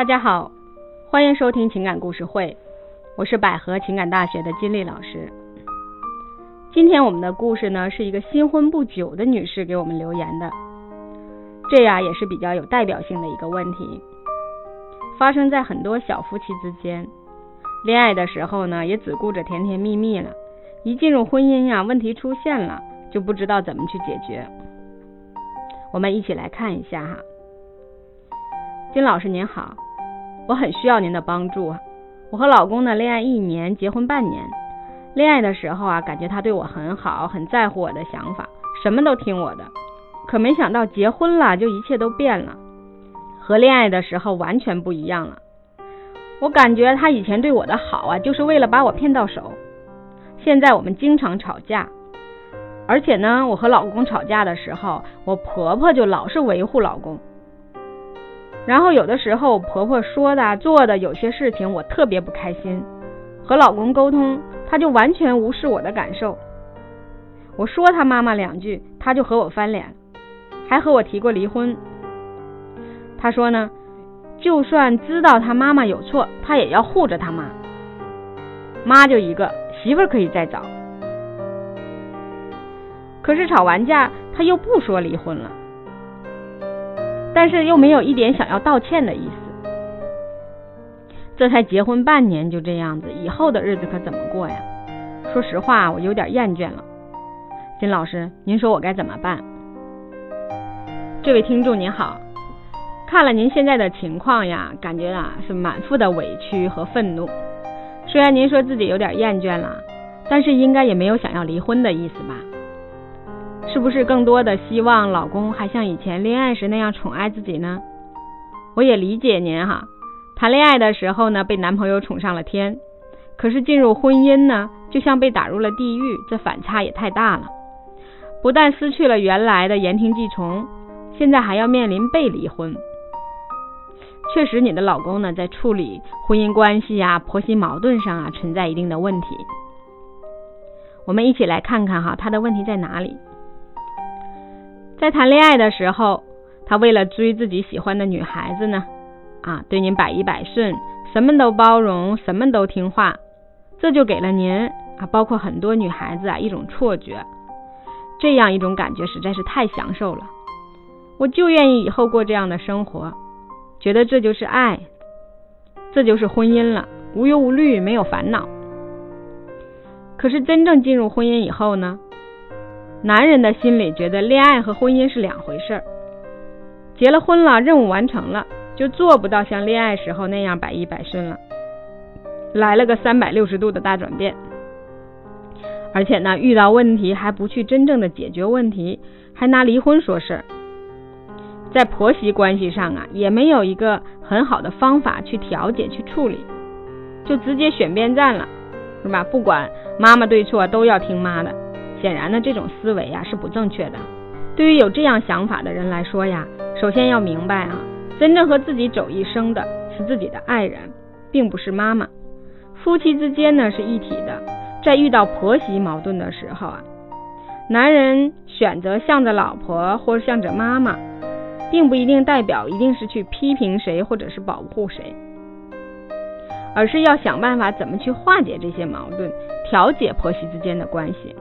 大家好，欢迎收听情感故事会，我是百合情感大学的金丽老师。今天我们的故事呢，是一个新婚不久的女士给我们留言的，这呀也是比较有代表性的一个问题，发生在很多小夫妻之间。恋爱的时候呢，也只顾着甜甜蜜蜜了，一进入婚姻呀，问题出现了，就不知道怎么去解决。我们一起来看一下哈，金老师您好，我很需要您的帮助。我和老公呢恋爱一年，结婚半年。恋爱的时候啊，感觉他对我很好，很在乎我的想法，什么都听我的。可没想到结婚了，就一切都变了，和恋爱的时候完全不一样了。我感觉他以前对我的好啊，就是为了把我骗到手。现在我们经常吵架。而且呢，我和老公吵架的时候，我婆婆就老是维护老公。然后有的时候，婆婆说的、做的有些事情，我特别不开心。和老公沟通，他就完全无视我的感受。我说他妈妈两句，他就和我翻脸，还和我提过离婚。他说呢，就算知道他妈妈有错，他也要护着他妈。妈就一个，媳妇可以再找。可是吵完架，他又不说离婚了，但是又没有一点想要道歉的意思。这才结婚半年就这样子，以后的日子可怎么过呀？说实话，我有点厌倦了。金老师，您说我该怎么办？这位听众您好，看了您现在的情况呀，感觉啊是满腹的委屈和愤怒。虽然您说自己有点厌倦了，但是应该也没有想要离婚的意思吧？是不是更多的希望老公还像以前恋爱时那样宠爱自己呢？我也理解您哈，谈恋爱的时候呢被男朋友宠上了天，可是进入婚姻呢就像被打入了地狱，这反差也太大了。不但失去了原来的言听计从，现在还要面临被离婚。确实，你的老公呢在处理婚姻关系啊、婆媳矛盾上啊存在一定的问题。我们一起来看看哈，他的问题在哪里？在谈恋爱的时候，他为了追自己喜欢的女孩子呢，啊，对您百依百顺，什么都包容，什么都听话，这就给了您啊，包括很多女孩子啊一种错觉，这样一种感觉实在是太享受了，我就愿意以后过这样的生活，觉得这就是爱，这就是婚姻了，无忧无虑，没有烦恼。可是真正进入婚姻以后呢？男人的心里觉得恋爱和婚姻是两回事儿，结了婚了，任务完成了，就做不到像恋爱时候那样百依百顺了，来了个三百六十度的大转变。而且呢，遇到问题还不去真正的解决问题，还拿离婚说事儿，在婆媳关系上啊，也没有一个很好的方法去调解去处理，就直接选边站了，是吧？不管妈妈对错，都要听妈的。显然呢，这种思维呀是不正确的。对于有这样想法的人来说呀，首先要明白啊，真正和自己走一生的是自己的爱人，并不是妈妈。夫妻之间呢是一体的，在遇到婆媳矛盾的时候啊，男人选择向着老婆或者向着妈妈，并不一定代表一定是去批评谁或者是保护谁，而是要想办法怎么去化解这些矛盾，调解婆媳之间的关系。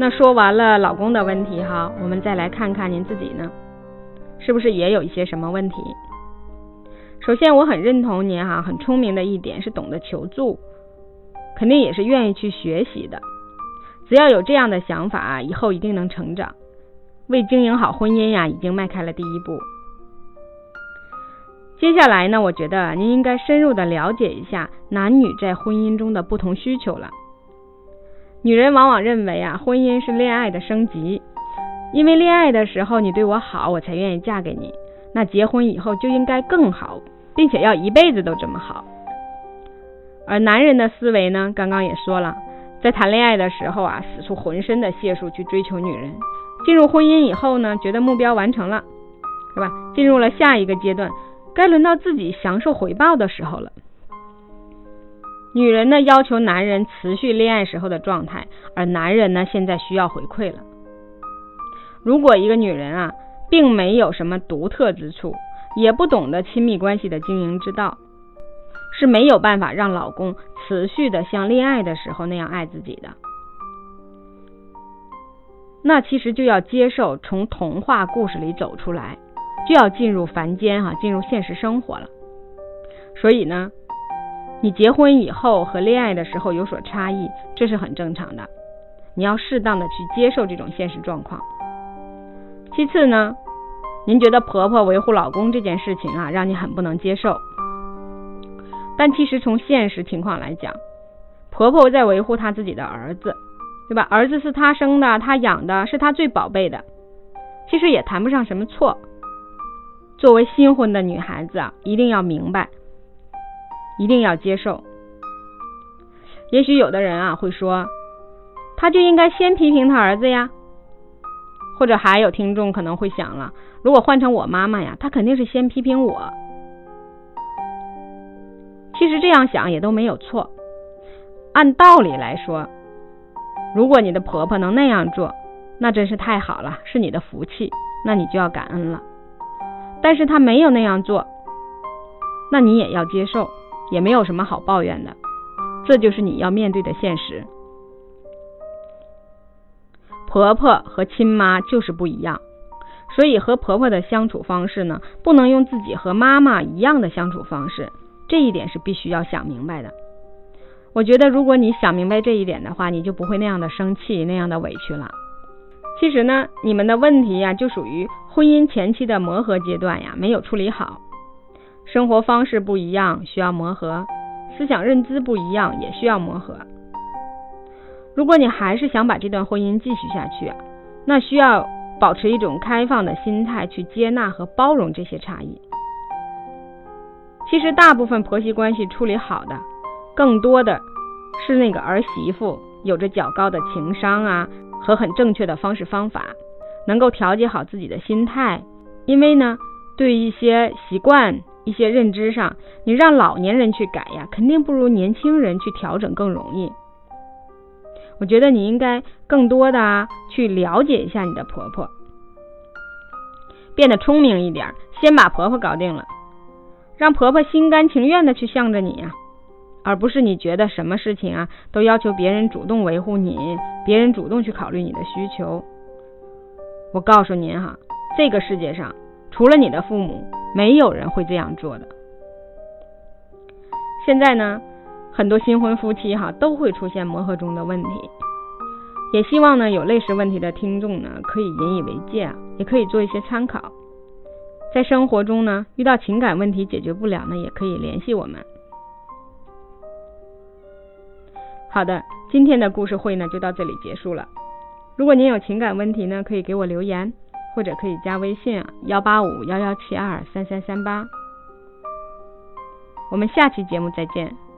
那说完了老公的问题哈，我们再来看看您自己呢，是不是也有一些什么问题？首先，我很认同您哈，很聪明的一点是懂得求助，肯定也是愿意去学习的。只要有这样的想法，以后一定能成长，为经营好婚姻呀，已经迈开了第一步。接下来呢，我觉得您应该深入的了解一下男女在婚姻中的不同需求了。女人往往认为啊，婚姻是恋爱的升级，因为恋爱的时候你对我好，我才愿意嫁给你。那结婚以后就应该更好，并且要一辈子都这么好。而男人的思维呢，刚刚也说了，在谈恋爱的时候啊，使出浑身的解数去追求女人；进入婚姻以后呢，觉得目标完成了，是吧？进入了下一个阶段，该轮到自己享受回报的时候了。女人呢要求男人持续恋爱时候的状态，而男人呢现在需要回馈了。如果一个女人啊并没有什么独特之处，也不懂得亲密关系的经营之道，是没有办法让老公持续的像恋爱的时候那样爱自己的。那其实就要接受从童话故事里走出来，就要进入凡间哈，进入现实生活了。所以呢，你结婚以后和恋爱的时候有所差异，这是很正常的。你要适当的去接受这种现实状况。其次呢，您觉得婆婆维护老公这件事情啊，让你很不能接受。但其实从现实情况来讲，婆婆在维护她自己的儿子。对吧？儿子是她生的，她养的，是她最宝贝的。其实也谈不上什么错。作为新婚的女孩子啊，一定要明白，一定要接受。也许有的人啊会说，他就应该先批评他儿子呀。或者还有听众可能会想了，如果换成我妈妈呀，她肯定是先批评我。其实这样想也都没有错。按道理来说。如果你的婆婆能那样做，那真是太好了，是你的福气，那你就要感恩了。但是她没有那样做，那你也要接受，也没有什么好抱怨的，这就是你要面对的现实。婆婆和亲妈就是不一样，所以和婆婆的相处方式呢，不能用自己和妈妈一样的相处方式，这一点是必须要想明白的。我觉得，如果你想明白这一点的话，你就不会那样的生气，那样的委屈了。其实呢，你们的问题呀，就属于婚姻前期的磨合阶段呀，没有处理好。生活方式不一样，需要磨合；思想认知不一样，也需要磨合。如果你还是想把这段婚姻继续下去，那需要保持一种开放的心态，去接纳和包容这些差异。其实，大部分婆媳关系处理好的。更多的是那个儿媳妇有着较高的情商啊，和很正确的方式方法，能够调节好自己的心态。因为呢，对一些习惯、一些认知上，你让老年人去改呀，肯定不如年轻人去调整更容易。我觉得你应该更多的啊，去了解一下你的婆婆，变得聪明一点，先把婆婆搞定了，让婆婆心甘情愿的去向着你呀。而不是你觉得什么事情啊都要求别人主动维护你，别人主动去考虑你的需求。我告诉您哈，这个世界上除了你的父母，没有人会这样做的。现在呢，很多新婚夫妻哈都会出现磨合中的问题，也希望呢有类似问题的听众呢可以引以为戒啊，也可以做一些参考。在生活中呢遇到情感问题解决不了呢，也可以联系我们。好的，今天的故事会呢就到这里结束了。如果您有情感问题呢，可以给我留言，或者可以加微信幺八五幺幺七二三三三八。我们下期节目再见。